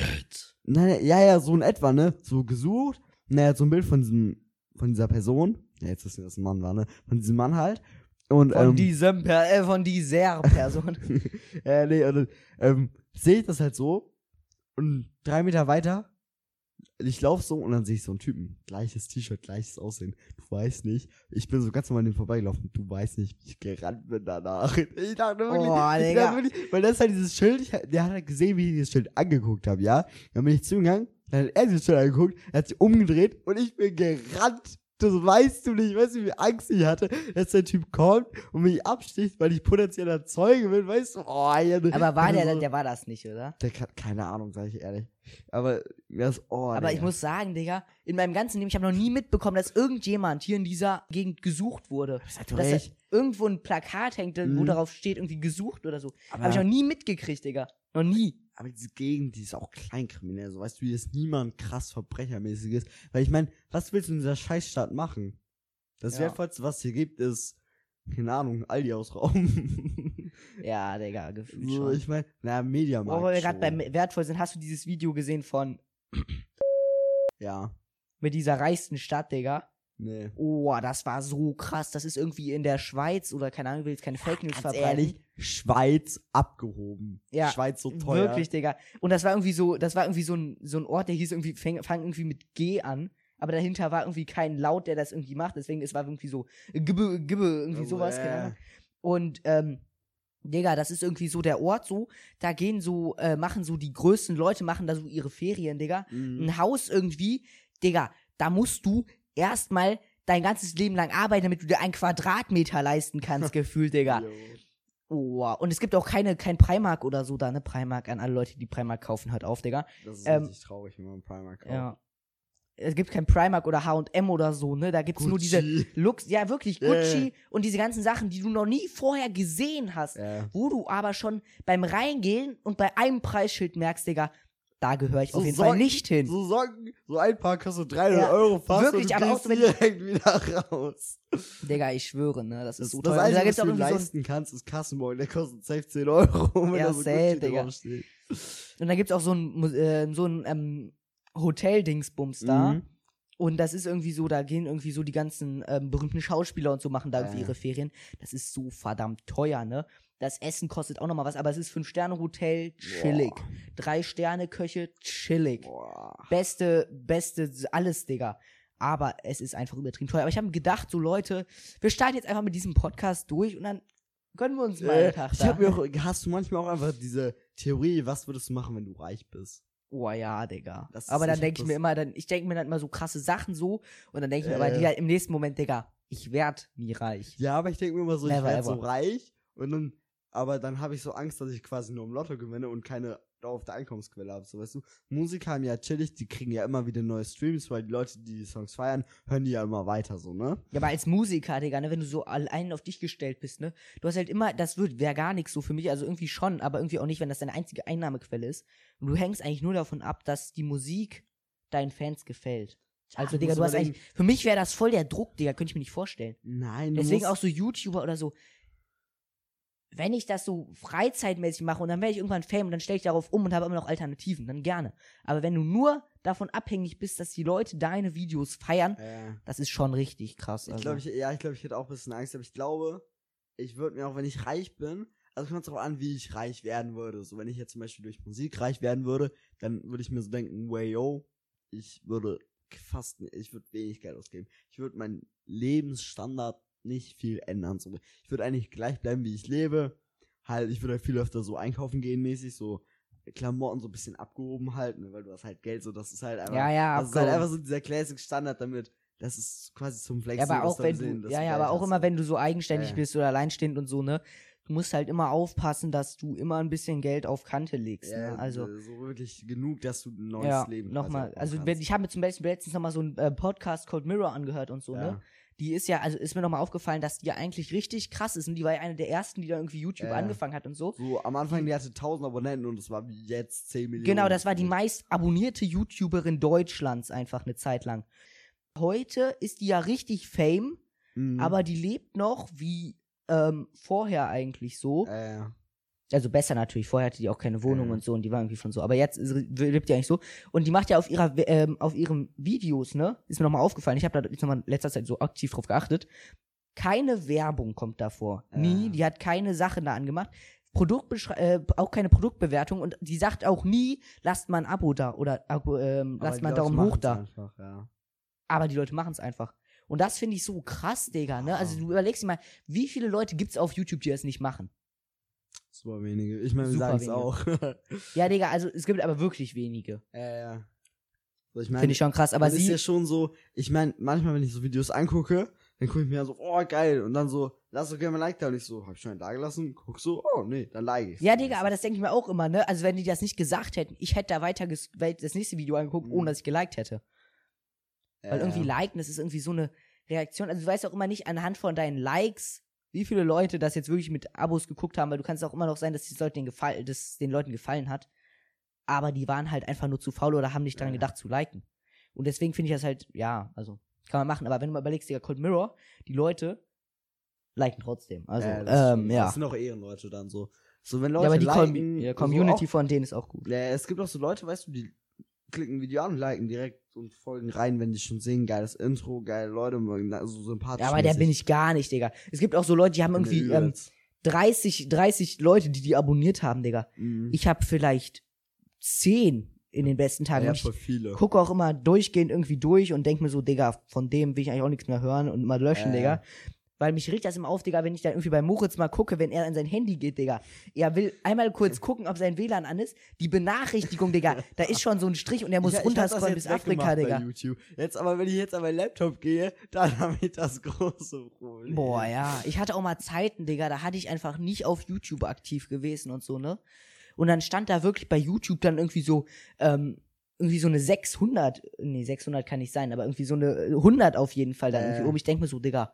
S2: nein, ja, ja, so in etwa, ne, so gesucht, naja, so ein Bild von diesem, von dieser Person, ja, jetzt wissen wir, dass ein Mann war, ne, von diesem Mann halt. Und,
S1: Von
S2: ähm,
S1: diesem, per äh, von dieser Person.
S2: äh, nee, und ähm, sehe ich das halt so. Und drei Meter weiter, ich laufe so und dann sehe ich so einen Typen. Gleiches T-Shirt, gleiches Aussehen. Du weißt nicht, ich bin so ganz normal an dem vorbeigelaufen. Du weißt nicht, wie ich gerannt bin danach. Ich dachte wirklich,
S1: Oh,
S2: ich
S1: Digga.
S2: dachte wirklich weil das ist halt dieses Schild, ich, der hat halt gesehen, wie ich dieses Schild angeguckt habe, ja. Dann bin ich zugegangen, dann hat er dieses Schild angeguckt, er hat sich umgedreht und ich bin gerannt. Das weißt du nicht, weißt du, wie Angst ich hatte, dass der Typ kommt und mich absticht, weil ich potenzieller Zeuge bin, weißt du? Oh, ja,
S1: Aber war der,
S2: so,
S1: der war das nicht, oder?
S2: der kann, keine Ahnung, sag ich ehrlich. Aber das, oh,
S1: Aber ich
S2: Digga.
S1: muss sagen, Digga, in meinem ganzen Leben, ich habe noch nie mitbekommen, dass irgendjemand hier in dieser Gegend gesucht wurde.
S2: Seid du
S1: Dass da
S2: recht?
S1: irgendwo ein Plakat hängt, wo
S2: Mhm.
S1: darauf steht, irgendwie gesucht oder so.
S2: Aber,
S1: Habe ich noch nie mitgekriegt, Digga. Noch nie.
S2: Aber diese Gegend, die ist auch kleinkriminell. So weißt du, hier ist niemand krass verbrechermäßiges. Weil ich meine, was willst du in dieser Scheißstadt machen? Das
S1: Ja.
S2: Wertvollste, was hier gibt, ist, keine Ahnung, Aldi ausrauben.
S1: Ja, Digga, gefühlt
S2: so,
S1: schon.
S2: ich meine, naja, Mediamarkt.
S1: Wo wir gerade beim wertvoll sind, hast du dieses Video gesehen von
S2: Ja,
S1: mit dieser reichsten Stadt, Digga?
S2: Nee.
S1: Oh, das war so krass. Das ist irgendwie in der Schweiz oder keine Ahnung, ich will jetzt keine Fake News verbreiten.
S2: ehrlich, Schweiz abgehoben.
S1: Ja,
S2: Schweiz so teuer.
S1: Wirklich, Digga. Und das war irgendwie so, das war irgendwie so ein, so ein Ort, der hieß irgendwie, fang, fang irgendwie mit G an. Aber dahinter war irgendwie kein Laut, der das irgendwie macht. Deswegen, es war irgendwie so, Gibbe, Gibbe, irgendwie
S2: Oh,
S1: sowas. Ahnung. Und, ähm, Digga, das ist irgendwie so der Ort so, da gehen so, äh, machen so die größten Leute, machen da so ihre Ferien, Digga.
S2: Mhm.
S1: Ein Haus irgendwie, Digga, da musst du erstmal dein ganzes Leben lang arbeiten, damit du dir einen Quadratmeter leisten kannst, gefühlt, Digga. Oh, und es gibt auch keine, kein Primark oder so da, ne? Primark an alle Leute, die Primark kaufen, hört auf, Digga.
S2: Das ist
S1: Ähm,
S2: richtig traurig, wenn man Primark kauft.
S1: Ja. Es gibt kein Primark oder H&M oder so, ne? Da gibt's nur diese. Lux, ja wirklich, Gucci
S2: ja.
S1: und diese ganzen Sachen, die du noch nie vorher gesehen hast.
S2: Ja.
S1: Wo du aber schon beim Reingehen und bei einem Preisschild merkst, Digga, da gehöre ich
S2: So
S1: auf jeden Fall
S2: Socken-
S1: nicht hin.
S2: So Socken, so ein Paar kostet 300
S1: Ja,
S2: Euro fast
S1: wirklich,
S2: und du
S1: aber auch
S2: direkt wieder raus.
S1: Digga, ich schwöre, ne? Das ist so
S2: das Einzige, was du
S1: so
S2: leisten kannst, ist Kassenbon. Der kostet 16 Euro, wenn
S1: Ja,
S2: da so
S1: safe, Digga.
S2: draufsteht.
S1: und da gibt's auch so ein, äh, so ein ähm, Hotel-Dingsbums da.
S2: Mhm.
S1: Und das ist irgendwie so, da gehen irgendwie so die ganzen ähm, berühmten Schauspieler und so machen da irgendwie
S2: Ja.
S1: ihre Ferien. Das ist so verdammt teuer, ne? Das Essen kostet auch nochmal was, aber es ist Fünf-Sterne-Hotel, chillig.
S2: Boah.
S1: Drei-Sterne-Köche, chillig.
S2: Boah.
S1: Beste, beste, alles, Digga. Aber es ist einfach übertrieben teuer. Aber ich habe gedacht, so Leute, wir starten jetzt einfach mit diesem Podcast durch und dann gönnen wir uns mal einen
S2: Äh,
S1: Tag
S2: ich
S1: da.
S2: hab mir auch, hast du manchmal auch einfach diese Theorie, was würdest du machen, wenn du reich bist?
S1: Oh ja, Digga. Aber dann
S2: ich
S1: denke ich mir immer, dann, ich denke mir dann immer so krasse Sachen so und dann denke ich mir aber
S2: Äh.
S1: die halt im nächsten Moment, Digga, ich werd nie reich.
S2: Ja, aber ich denke mir immer so, ich
S1: Never
S2: werde so
S1: ever.
S2: reich und dann, aber dann habe ich so Angst, dass ich quasi nur im Lotto gewinne und keine auf der Einkommensquelle habe. So weißt du, Musiker haben ja chillig, die kriegen ja immer wieder neue Streams, weil die Leute, die die Songs feiern, hören die ja immer weiter so, ne?
S1: Ja, aber als Musiker, Digga, ne, wenn du so allein auf dich gestellt bist, ne, du hast halt immer, das wird, wäre gar nichts so für mich, also irgendwie schon, aber irgendwie auch nicht, wenn das deine einzige Einnahmequelle ist. Und du hängst eigentlich nur davon ab, dass die Musik deinen Fans gefällt. Also,
S2: du
S1: Digga, du hast eigentlich, für mich wäre das voll der Druck, Digga, könnte ich mir nicht vorstellen.
S2: Nein,
S1: Deswegen auch so YouTuber oder so. Wenn ich das so freizeitmäßig mache und dann werde ich irgendwann Fame und dann stelle ich darauf um und habe immer noch Alternativen, dann gerne. Aber wenn du nur davon abhängig bist, dass die Leute deine Videos feiern,
S2: äh,
S1: das ist schon richtig krass.
S2: ich
S1: Also.
S2: glaube, ich, ja, ich glaube, ich hätte auch ein bisschen Angst, aber ich glaube, ich würde mir auch, wenn ich reich bin, also kommt es darauf an, wie ich reich werden würde. So, wenn ich jetzt zum Beispiel durch Musik reich werden würde, dann würde ich mir so denken, way yo, ich würde fast, ich würde wenig Geld ausgeben. Ich würde meinen Lebensstandard nicht viel ändern. So. Ich würde eigentlich gleich bleiben, wie ich lebe. Halt, ich würde halt viel öfter so einkaufen gehen mäßig, so Klamotten so ein bisschen abgehoben halten, ne, weil du hast halt Geld, so das ist halt einfach,
S1: Ja, ja,
S2: das ist halt einfach so dieser Classic Standard damit, das ist quasi zum
S1: Ja,
S2: Flexen.
S1: aber
S2: was
S1: auch wenn
S2: sehen,
S1: du, ja, ja, aber auch immer, wenn du so eigenständig
S2: Ja, ja.
S1: bist oder alleinstehend und so, ne? Du musst halt immer aufpassen, dass du immer ein bisschen Geld auf Kante legst,
S2: ja,
S1: ne? Also,
S2: so wirklich genug, dass du ein neues
S1: ja,
S2: Leben
S1: nochmal. Also,
S2: kannst.
S1: ich habe mir zum Beispiel letztens nochmal so einen äh, Podcast Called Mirror angehört und so,
S2: ja.
S1: ne? Die ist ja, also ist mir nochmal aufgefallen, dass die ja eigentlich richtig krass ist und die war ja eine der ersten, die da irgendwie YouTube
S2: ja.
S1: angefangen hat und so.
S2: So, am Anfang, die hatte 1000 Abonnenten und es war jetzt 10 Millionen.
S1: Genau, das war die meist abonnierte YouTuberin Deutschlands einfach eine Zeit lang. Heute ist die ja richtig Fame,
S2: Mhm.
S1: aber die lebt noch wie ähm, vorher eigentlich so.
S2: Äh, ja.
S1: Also besser natürlich, vorher hatte die auch keine Wohnung
S2: Ja.
S1: und so und die war irgendwie von so. Aber jetzt lebt die eigentlich so. Und die macht ja auf ihrer ähm, auf ihren Videos, ne? Ist mir nochmal aufgefallen. Ich habe da jetzt nochmal in letzter Zeit so aktiv drauf geachtet. Keine Werbung kommt davor.
S2: Ja.
S1: Nie. Die hat keine Sachen da angemacht. Produktbeschrei äh, auch keine Produktbewertung und die sagt auch nie, lasst mal ein Abo da oder
S2: Aber
S1: lasst mal einen Daumen hoch da.
S2: Einfach, ja.
S1: Aber die Leute machen es einfach. Und das finde ich so krass, Digga, ne? Also
S2: Ah.
S1: du überlegst dir mal, wie viele Leute gibt's auf YouTube, die das nicht machen?
S2: Super wenige. Ich meine, wir sagen es auch.
S1: Ja, Digga, also es gibt aber wirklich wenige.
S2: äh, ja. So, ich meine,
S1: Finde ich schon krass. Aber
S2: das ist
S1: sie,
S2: ja schon so, ich meine, manchmal, wenn ich so Videos angucke, dann gucke ich mir so, oh, geil. Und dann so, lass doch gerne mal ein Like da. Und ich so, hab ich schon einen da gelassen? Guck so, oh, nee, dann like ich.
S1: Ja, Digga, aber das denke ich mir auch immer, ne? Also, wenn die das nicht gesagt hätten, ich hätte da weiter das nächste Video angeguckt,
S2: Mhm.
S1: ohne dass ich geliked hätte.
S2: ja,
S1: Weil irgendwie
S2: ja.
S1: liken, das ist irgendwie so eine Reaktion. Also, du weißt auch immer nicht anhand von deinen Likes, wie viele Leute das jetzt wirklich mit Abos geguckt haben, weil du kannst auch immer noch sein, dass die Leute den, gefall dass den Leuten gefallen hat. Aber die waren halt einfach nur zu faul oder haben nicht daran
S2: Ja.
S1: gedacht zu liken. Und deswegen finde ich das halt, ja, also, kann man machen. Aber wenn du mal überlegst, Digga, Cold Mirror, die Leute liken trotzdem. Also,
S2: ja, das
S1: ähm, ja.
S2: Das sind auch Ehrenleute dann so. So, wenn
S1: Ja,
S2: Leute
S1: aber die Com
S2: liken,
S1: ja,
S2: so
S1: Community
S2: auch,
S1: von denen ist auch gut.
S2: ja, es gibt auch so Leute, weißt du, die klicken Video an und liken direkt und folgen rein, wenn die schon sehen, geiles Intro, geile Leute, also sympathisch.
S1: Ja, aber der bin ich gar nicht, Digga. Es gibt auch so Leute, die haben irgendwie ähm, 30, 30 Leute, die die abonniert haben, Digga.
S2: mhm.
S1: Ich habe vielleicht 10 in den besten Tagen.
S2: ja, voll
S1: ich
S2: viele.
S1: gucke auch immer durchgehend irgendwie durch und denk mir so, Digga, von dem will ich eigentlich auch nichts mehr hören und mal löschen,
S2: Äh.
S1: Digga. Weil mich regt das immer auf, Digga, wenn ich dann irgendwie bei Moritz mal gucke, wenn er an sein Handy geht, Digga. Er will einmal kurz gucken, ob sein WLAN an ist. Die Benachrichtigung, Digga, da ist schon so ein Strich und er muss
S2: das
S1: runterscrollen bis Afrika, Digga.
S2: Jetzt aber, wenn ich jetzt an meinen Laptop gehe, dann habe ich das große Problem.
S1: Boah, ja. Ich hatte auch mal Zeiten, Digga, da hatte ich einfach nicht auf YouTube aktiv gewesen und so, ne? Und dann stand da wirklich bei YouTube dann irgendwie so, ähm, irgendwie so eine 600, nee, 600 kann nicht sein, aber irgendwie so eine äh, 100 auf jeden Fall dann
S2: Äh.
S1: irgendwie oben. Ich denke mir so, Digga,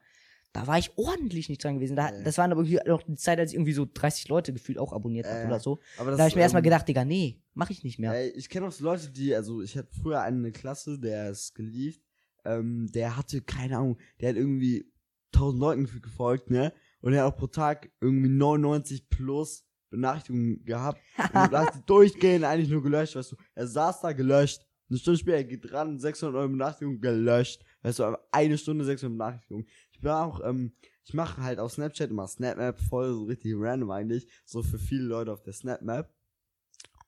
S1: da war ich ordentlich nicht dran gewesen. Da,
S2: Äh.
S1: Das waren aber irgendwie noch die Zeit, als ich irgendwie so 30 Leute gefühlt auch abonniert habe
S2: Äh.
S1: oder so.
S2: Aber
S1: Da habe ich mir erstmal
S2: ähm,
S1: gedacht, Digga, nee, mach ich nicht mehr.
S2: Ey, ich kenne auch so Leute, die, also ich hatte früher der Klasse, der ist geliebt, ähm, der hatte, keine Ahnung, der hat irgendwie 1000 Leuten gefolgt, ne? Und er hat auch pro Tag irgendwie 99 plus Benachrichtigungen gehabt. Und du hast die durchgehend eigentlich nur gelöscht, weißt du. Er saß da gelöscht. Eine Stunde später, er geht ran, 600 Euro Benachrichtigung gelöscht. Weißt du, eine Stunde 600 Benachrichtigungen. Ich bin auch, ähm, ich mache halt auf Snapchat immer SnapMap voll, so richtig random eigentlich. So für viele Leute auf der SnapMap.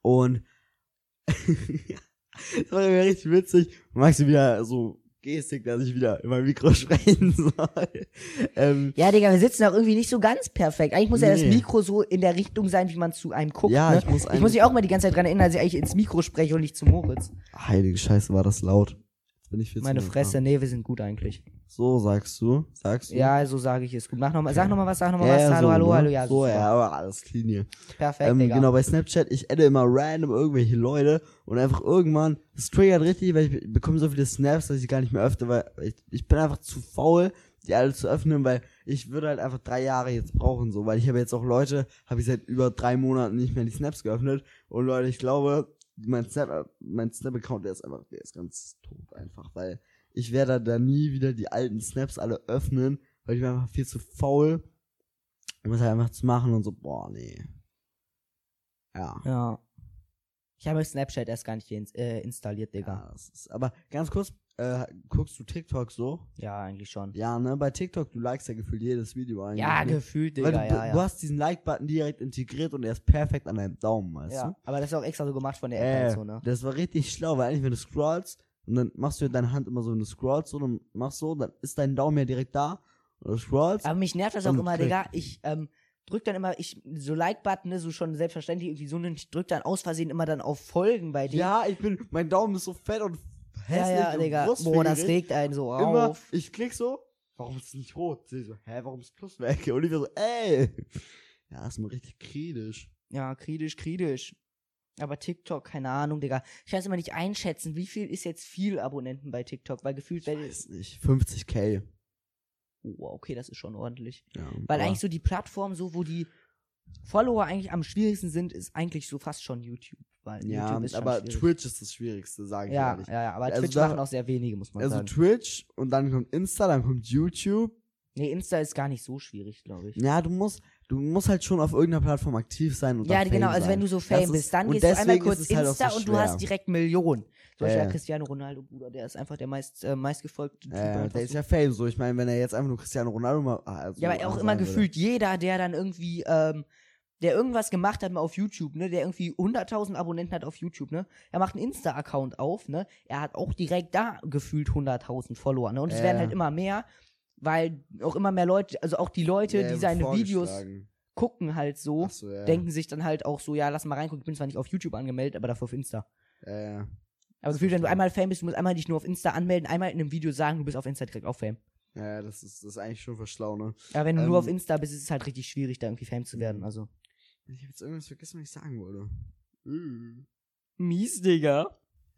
S2: Und das war mir richtig witzig. Magst du wieder so Gestik, dass ich wieder in mein Mikro sprechen soll? ähm,
S1: Ja, Digga, wir sitzen auch irgendwie nicht so ganz perfekt. Eigentlich muss ja das
S2: Nee.
S1: Mikro so in der Richtung sein, wie man zu einem guckt.
S2: Ja,
S1: ne?
S2: ich muss
S1: ich muss mich auch mal die ganze Zeit dran erinnern, dass ich eigentlich ins Mikro spreche und nicht zu Moritz.
S2: heilige Scheiße, war das laut. Bin ich viel zu
S1: Meine
S2: laut.
S1: Fresse, nee, wir sind gut eigentlich.
S2: So sagst du, sagst du.
S1: Ja, so sage ich es. Gut, mach noch mal, sag noch mal was, sag noch mal
S2: Ja,
S1: was.
S2: ja,
S1: hallo,
S2: so,
S1: hallo,
S2: ne?
S1: hallo, ja,
S2: so,
S1: super.
S2: ja, aber alles clean hier.
S1: Perfekt,
S2: Ähm,
S1: Digga.
S2: genau, bei Snapchat, ich adde immer random irgendwelche Leute und einfach irgendwann, das triggert richtig, weil ich bekomme so viele Snaps, dass ich gar nicht mehr öffne, weil ich, ich bin einfach zu faul, die alle zu öffnen, weil ich würde halt einfach drei Jahre jetzt brauchen, so, weil ich habe jetzt auch Leute, habe ich seit über drei Monaten nicht mehr die Snaps geöffnet und Leute, ich glaube, mein Snap, mein Snap-Account, der ist einfach, der ist ganz tot einfach, weil ich werde da nie wieder die alten Snaps alle öffnen, weil ich bin einfach viel zu faul, um es halt einfach zu machen und so, boah, nee. Ja.
S1: ja. Ich habe Snapchat erst gar nicht äh, installiert, Digga.
S2: Ja, ist, aber ganz kurz, äh, guckst du TikTok so?
S1: Ja, eigentlich schon.
S2: Ja, ne, bei TikTok, du likest ja gefühlt jedes Video eigentlich.
S1: Ja,
S2: ne?
S1: gefühlt,
S2: Weil
S1: Digga,
S2: du,
S1: ja,
S2: du
S1: ja.
S2: hast diesen Like-Button direkt integriert und er ist perfekt an deinem Daumen, weißt
S1: Ja,
S2: du?
S1: aber das ist auch extra so gemacht von der App
S2: Äh,
S1: halt so, ne?
S2: Das war richtig schlau, weil eigentlich, wenn du scrollst, Und dann machst du ja deine Hand immer so, wenn du scrollst, so, dann machst du so, dann ist dein Daumen ja direkt da. Und du scrollst.
S1: Aber mich nervt das auch
S2: Und
S1: immer. Digga. Ich ähm, drück dann immer, ich, so Like-Button, ne, so schon selbstverständlich irgendwie so, ne, ich drück dann aus Versehen immer dann auf Folgen bei dir.
S2: Ja, ich bin, mein Daumen ist so fett und hässlich
S1: ja, ja Digga. Boah, das regt einen so
S2: Immer,
S1: auf.
S2: ich klick so, warum ist es nicht rot? Sie so, hä, warum ist Plus weg? Und ich war so, ey. Ja, ist mir richtig kritisch.
S1: Ja, kritisch, kritisch. Aber TikTok, keine Ahnung, Digga. Ich kann es immer nicht einschätzen, wie viel ist jetzt viel Abonnenten bei TikTok, weil gefühlt,
S2: Ich weiß nicht, 50k.
S1: oh, okay, das ist schon ordentlich.
S2: Ja,
S1: Weil eigentlich so die Plattform, so wo die Follower eigentlich am schwierigsten sind, ist eigentlich so fast schon YouTube. Weil
S2: Ja,
S1: YouTube ist
S2: aber
S1: schwierig.
S2: Twitch ist das Schwierigste, sage ich
S1: Ja,
S2: ehrlich.
S1: ja, ja, aber
S2: Also
S1: Twitch
S2: da-
S1: machen auch sehr wenige, muss man
S2: Also
S1: sagen.
S2: Twitch und dann kommt Insta, dann kommt YouTube.
S1: Nee, Insta ist gar nicht so schwierig, glaube ich.
S2: Ja, du musst, du musst halt schon auf irgendeiner Plattform aktiv sein und
S1: Ja, genau,
S2: Fame
S1: also wenn du so
S2: Das
S1: Fame
S2: ist-
S1: bist, dann gehst du einmal kurz
S2: halt
S1: Insta
S2: so
S1: und du hast direkt Millionen. Zum Beispiel
S2: Ja, ja.
S1: Cristiano Ronaldo, Bruder, der ist einfach der meist, äh, meistgefolgte Typ. Einfach
S2: der ist ja Fame so. Ich meine, wenn er jetzt einfach nur Cristiano Ronaldo mal. ah, Also
S1: Ja, aber auch immer
S2: würde.
S1: gefühlt jeder, der dann irgendwie, ähm, der irgendwas gemacht hat mal auf YouTube, ne, der irgendwie 100.000 Abonnenten hat auf YouTube, ne, er macht einen Insta-Account auf, ne, er hat auch direkt da gefühlt 100.000 Follower, ne, und es
S2: Ja.
S1: werden halt immer mehr, weil auch immer mehr Leute, also auch die Leute,
S2: Ja,
S1: die seine Videos gucken halt so,
S2: so, ja.
S1: denken sich dann halt auch so, ja, lass mal reingucken, ich bin zwar nicht auf YouTube angemeldet, aber dafür auf Insta.
S2: Ja, ja.
S1: Aber gefühlt, wenn du einmal Fame bist, du musst einmal dich nur auf Insta anmelden, einmal in einem Video sagen, du bist auf Insta direkt auf Fame.
S2: Ja, das ist, das ist eigentlich schon verschlau, ne?
S1: Aber wenn du
S2: Ähm,
S1: nur auf Insta bist, ist es halt richtig schwierig, da irgendwie Fame zu werden,
S2: Mhm.
S1: also.
S2: Ich hab jetzt irgendwas vergessen, was ich sagen wollte. Äh.
S1: Mies, Digga.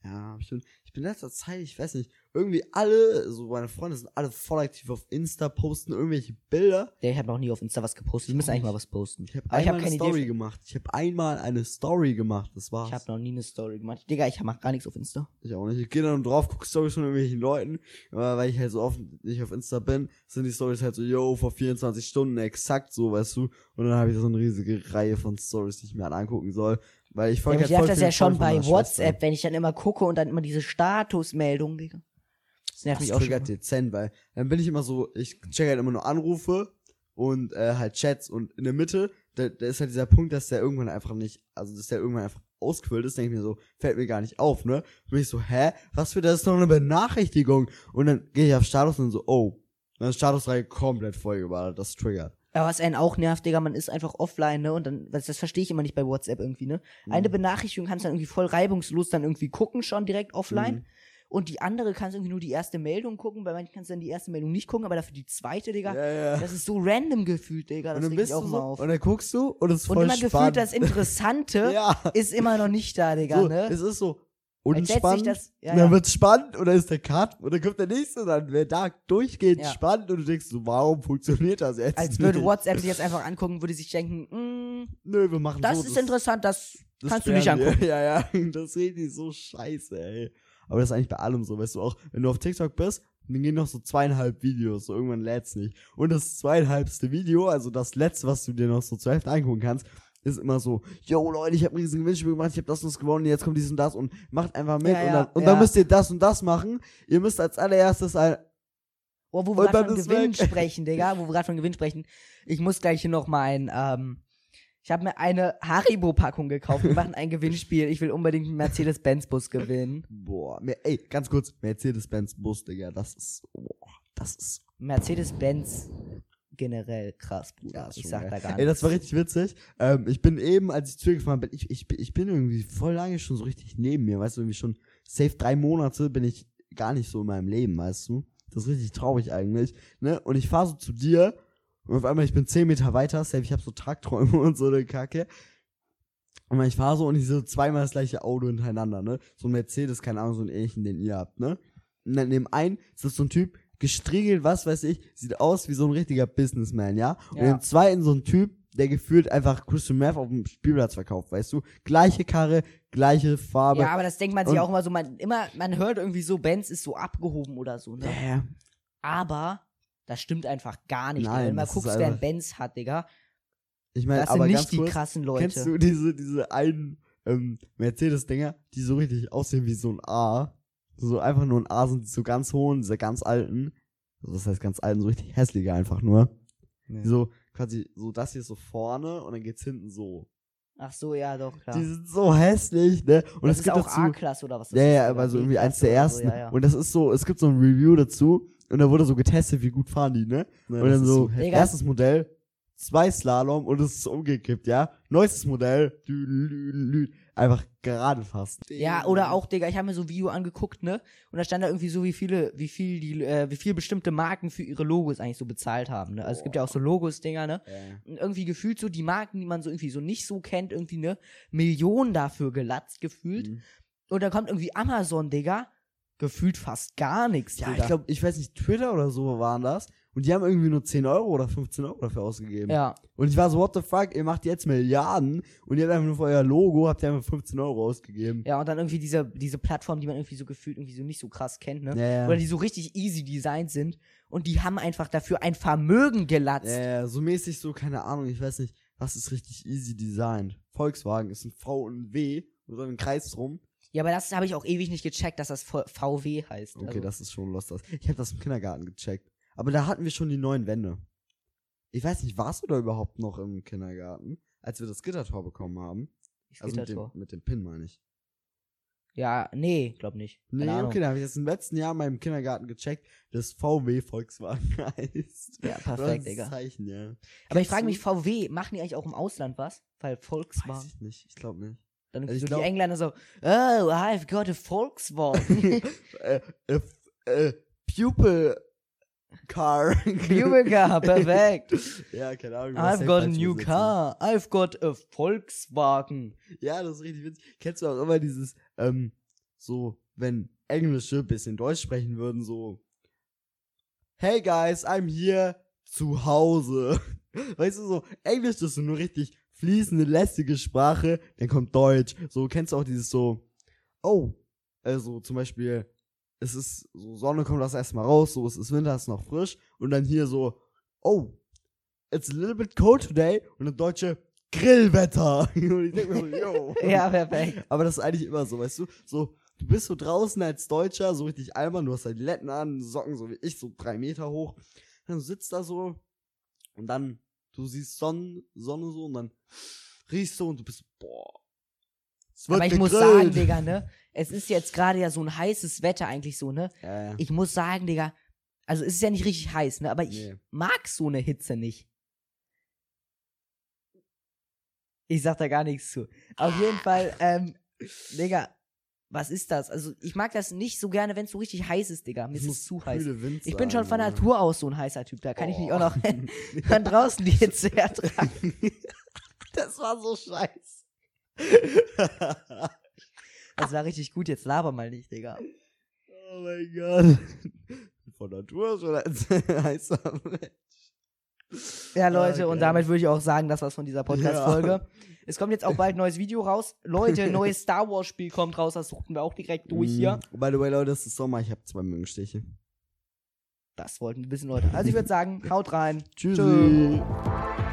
S2: Ja, hab ich bin, ich bin in letzter Zeit, ich weiß nicht, irgendwie alle, so meine Freunde sind alle voll aktiv auf Insta, posten irgendwelche Bilder.
S1: Der hat noch nie auf Insta was gepostet. Die müssen eigentlich mal was posten.
S2: Ich habe
S1: ich
S2: einmal
S1: habe keine
S2: eine Story
S1: Idee.
S2: gemacht. Ich habe einmal eine Story gemacht, das war's.
S1: Ich habe noch nie eine Story gemacht. Digga, ich mach gar nichts auf Insta.
S2: Ich auch nicht. Ich gehe dann drauf, gucke Storys von irgendwelchen Leuten, aber weil ich halt so oft nicht auf Insta bin, sind die Stories halt so, yo, vor 24 Stunden exakt so, weißt du. Und dann habe ich so eine riesige Reihe von Stories, die ich mir dann angucken soll. Weil ich
S1: Ja,
S2: folge
S1: mich
S2: halt voll
S1: nervt das ja schon bei WhatsApp,
S2: Schwester.
S1: wenn ich dann immer gucke und dann immer diese Statusmeldung, Digga. Das nervt
S2: Das
S1: mich auch schon.
S2: triggert dezent, weil dann bin ich immer so, ich check halt immer nur Anrufe und äh, halt Chats und in der Mitte, da, da ist halt dieser Punkt, dass der irgendwann einfach nicht, also dass der irgendwann einfach ausquillt ist, denke ich mir so, fällt mir gar nicht auf, ne? Bin ich so, hä? Was für, das ist doch eine Benachrichtigung. Und dann gehe ich auf Status und so, oh. Dann ist Statusreihe komplett vollgeballert, das triggert.
S1: Aber was einen auch nervt, Digga, man ist einfach offline, ne? Und dann, das, das verstehe ich immer nicht bei WhatsApp irgendwie, ne? Eine
S2: Mhm.
S1: Benachrichtigung kannst du dann irgendwie voll reibungslos dann irgendwie gucken, schon direkt offline.
S2: Mhm.
S1: Und die andere kannst du irgendwie nur die erste Meldung gucken. Bei manchen kannst du dann die erste Meldung nicht gucken, aber dafür die zweite, Digga.
S2: Ja, ja.
S1: Das ist so random gefühlt, Digga.
S2: und
S1: Das
S2: dann bist
S1: mich auch
S2: du so,
S1: auf.
S2: und dann guckst du und es ist
S1: Und
S2: voll
S1: immer
S2: spannend.
S1: gefühlt das Interessante
S2: ja.
S1: ist immer noch nicht da, Digga,
S2: So,
S1: ne?
S2: Es ist so unspannend.
S1: das, ja,
S2: und dann
S1: ja.
S2: wird's spannend und dann ist der Cut und dann kommt der nächste und dann wird da durchgehend
S1: Ja.
S2: spannend und du denkst so, warum funktioniert das jetzt?
S1: Als würde? WhatsApp sich jetzt einfach angucken, würde sich denken, mm,
S2: Nö, wir machen
S1: das
S2: so.
S1: ist interessant, das,
S2: das
S1: kannst du nicht angucken.
S2: Ja, ja, das reden die so scheiße, ey. Aber das ist eigentlich bei allem so, weißt du auch, wenn du auf TikTok bist, dann gehen noch so zweieinhalb Videos, so irgendwann lädt's nicht. Und das zweieinhalbste Video, also das letzte, was du dir noch so zur Hälfte angucken kannst, ist immer so, yo Leute, ich habe ein riesen Gewinnspiel gemacht, ich habe das und das gewonnen, jetzt kommt dies und das und macht einfach mit
S1: Ja,
S2: und, dann, und dann müsst ihr das und das machen. Ihr müsst als allererstes ein,
S1: Oh, wo wir gerade von Gewinn
S2: weg.
S1: sprechen, Digga, wo wir gerade von Gewinn sprechen. Ich muss gleich hier noch mal ein, ähm, ich habe mir eine Haribo-Packung gekauft. Wir machen ein Gewinnspiel. Ich will unbedingt einen Mercedes-Benz-Bus gewinnen.
S2: boah, ey, ganz kurz, Mercedes-Benz Bus, Digga, das ist, boah, das ist
S1: Mercedes-Benz generell krass, Bruder.
S2: Ja,
S1: ich sag
S2: geil.
S1: da gar
S2: Ey, das
S1: nichts.
S2: war richtig witzig. Ähm, ich bin eben, als ich zu dir gefahren bin, ich, ich, ich bin irgendwie voll lange schon so richtig neben mir, weißt du, irgendwie schon safe drei Monate bin ich gar nicht so in meinem Leben, weißt du. Das ist richtig traurig eigentlich, ne? Und ich fahre so zu dir und auf einmal, ich bin zehn Meter weiter, safe, ich habe so Tagträume und so eine Kacke. Und ich fahre so und ich sehe so zweimal das gleiche Auto hintereinander, ne? So ein Mercedes, keine Ahnung, so einen ähnlichen, den ihr habt, ne? Und dann neben einen ist das so ein Typ, gestriegelt, was weiß ich, sieht aus wie so ein richtiger Businessman, ja? Und
S1: Ja.
S2: im zweiten so ein Typ, der gefühlt einfach Christian Meth auf dem Spielplatz verkauft, weißt du? Gleiche Karre, gleiche Farbe.
S1: Ja, aber das denkt man sich auch immer so, man, immer, man hört irgendwie so, Benz ist so abgehoben oder so, ne?
S2: Ja.
S1: Aber das stimmt einfach gar nicht.
S2: Nein.
S1: Wenn
S2: ist
S1: guckst, wer ein Benz hat, Digga,
S2: Ich meine,
S1: das sind
S2: aber
S1: nicht
S2: ganz
S1: die
S2: kurz,
S1: krassen Leute.
S2: kennst du diese, diese einen ähm, Mercedes-Dinger, die so richtig aussehen wie so ein A? So einfach nur ein A sind so ganz hohen, diese ganz alten. Also das heißt ganz alten, so richtig hässliche einfach nur.
S1: Nee.
S2: Die So quasi, so das hier ist so vorne und dann geht's hinten so.
S1: Ach so, ja, doch, klar.
S2: Die sind so hässlich, ne? Und
S1: das
S2: es
S1: ist
S2: gibt
S1: auch
S2: dazu.
S1: A-Klasse oder was das
S2: Ja,
S1: ist.
S2: ja, aber so irgendwie eins der ersten.
S1: So, ja, ja.
S2: Und das ist so, es gibt so ein Review dazu und da wurde so getestet, wie gut fahren die, ne?
S3: Ja,
S2: und dann so.
S1: Digga.
S2: erstes Modell, zwei Slalom und es ist umgekippt, ja? Neuestes Modell, einfach gerade fast.
S1: Ja, oder auch, Digga, ich habe mir so ein Video angeguckt, ne? Und da stand da irgendwie so, wie viele, wie viel die, äh, wie viel bestimmte Marken für ihre Logos eigentlich so bezahlt haben, ne? Also es gibt ja auch so Logos-Dinger, ne?
S2: Ja.
S1: Und irgendwie gefühlt so die Marken, die man so irgendwie so nicht so kennt, irgendwie ne Millionen dafür gelatzt gefühlt.
S2: Mhm.
S1: Und dann kommt irgendwie Amazon, Digga, gefühlt fast gar nichts,
S2: Ja,
S1: Digga.
S2: ich glaube, ich weiß nicht, Twitter oder so waren das. Und die haben irgendwie nur 10 Euro oder 15 Euro dafür ausgegeben.
S1: Ja,
S2: Und ich war so, what the fuck, ihr macht jetzt Milliarden und ihr habt einfach nur für euer Logo, habt ihr einfach 15 Euro ausgegeben.
S1: ja, und dann irgendwie diese, diese Plattform, die man irgendwie so gefühlt irgendwie so nicht so krass kennt, ne?
S2: Ja, ja.
S1: Oder die so richtig easy designt sind und die haben einfach dafür ein Vermögen gelatzt.
S2: Ja, ja, so mäßig so, keine Ahnung, ich weiß nicht, was ist richtig easy designed. Volkswagen ist ein V und ein W so ein Kreis drum.
S1: Ja, aber das habe ich auch ewig nicht gecheckt, dass das VW heißt.
S2: Okay,
S1: also,
S2: das ist schon. Das. Ich habe das im Kindergarten gecheckt. Aber da hatten wir schon die neuen Wände. Ich weiß nicht, warst du da überhaupt noch im Kindergarten, als wir das Gittertor bekommen haben?
S1: das
S2: Also mit dem,
S1: Gittertor.
S2: mit dem Pin, meine ich.
S1: Ja, nee, glaub nicht. Keine
S2: Nee,
S1: Ahnung.
S2: okay, da habe ich jetzt im letzten Jahr in meinem Kindergarten gecheckt, dass VW Volkswagen heißt.
S1: Ja, perfekt, Digga.
S2: Zeichen, ja.
S1: Aber ich frage mich, VW, machen die eigentlich auch im Ausland was? Weil
S2: Weiß
S1: Volkswagen.
S2: ich nicht, ich glaube nicht.
S1: Dann
S2: Also
S1: so
S2: glaub-
S1: die Engländer so, oh, I've got a Volkswagen.
S2: äh, äh, äh, Pupil Car.
S1: Pubica, perfekt.
S2: ja, keine Ahnung.
S1: I've got a new
S2: übersetzt
S1: car. I've got a Volkswagen.
S2: Ja, das ist richtig witzig. Kennst du auch immer dieses, ähm, so, wenn Englische bisschen Deutsch sprechen würden, so, Hey guys, I'm here zu Hause. Weißt du, so, Englisch das ist so nur richtig fließende, lästige Sprache, dann kommt Deutsch. So, kennst du auch dieses so, oh, also zum Beispiel, es ist so, Sonne kommt das erstmal raus, so, es ist Winter, es ist noch frisch, und dann hier so, oh, it's a little bit cold today, und dann Deutsche, Grillwetter. und ich denke mir so, yo.
S1: Ja, perfekt.
S2: Aber das ist eigentlich immer so, weißt du? So, du bist so draußen als Deutscher, so richtig albern, du hast halt Letten an, Socken, so wie ich, so drei Meter hoch. Dann sitzt da so und dann, du siehst Sonne, Sonne so und dann riechst du und du bist, boah.
S1: Aber ich muss
S2: gegrillt.
S1: sagen, Digga, ne? Es ist jetzt gerade ja so ein heißes Wetter eigentlich so, ne?
S2: Ja, ja.
S1: Ich muss sagen, Digga, also es ist ja nicht richtig heiß, ne? Aber ich
S2: Nee.
S1: mag so eine Hitze nicht. Ich sag da gar nichts zu. Auf jeden Fall, ähm, Digga, was ist das? Also ich mag das nicht so gerne, wenn es so richtig heiß ist, Digga. Mir ist es zu heiß.
S2: Wind
S1: Ich bin schon von. Natur aus so ein heißer Typ. Da kann ich mich auch noch
S2: Oh.
S1: von draußen die Hitze ertragen.
S2: Das war so scheiße.
S1: Das war richtig gut. Jetzt laber mal nicht, Digga.
S2: oh mein Gott. Von Natur aus schon ein heißer Mensch.
S1: Ja, Leute, und
S2: Okay.
S1: damit würde ich auch sagen, das war's von dieser Podcast-Folge. Es kommt jetzt auch bald ein neues Video raus. Leute, ein neues Star Wars-Spiel kommt raus, das suchten wir auch direkt durch hier.
S2: Mm, By the way, Leute, es ist Sommer, ich habe zwei Mückenstiche.
S1: Das wollten wir wissen, Leute. Also ich würde sagen, haut rein.
S2: Tschüssi.
S1: Tschö.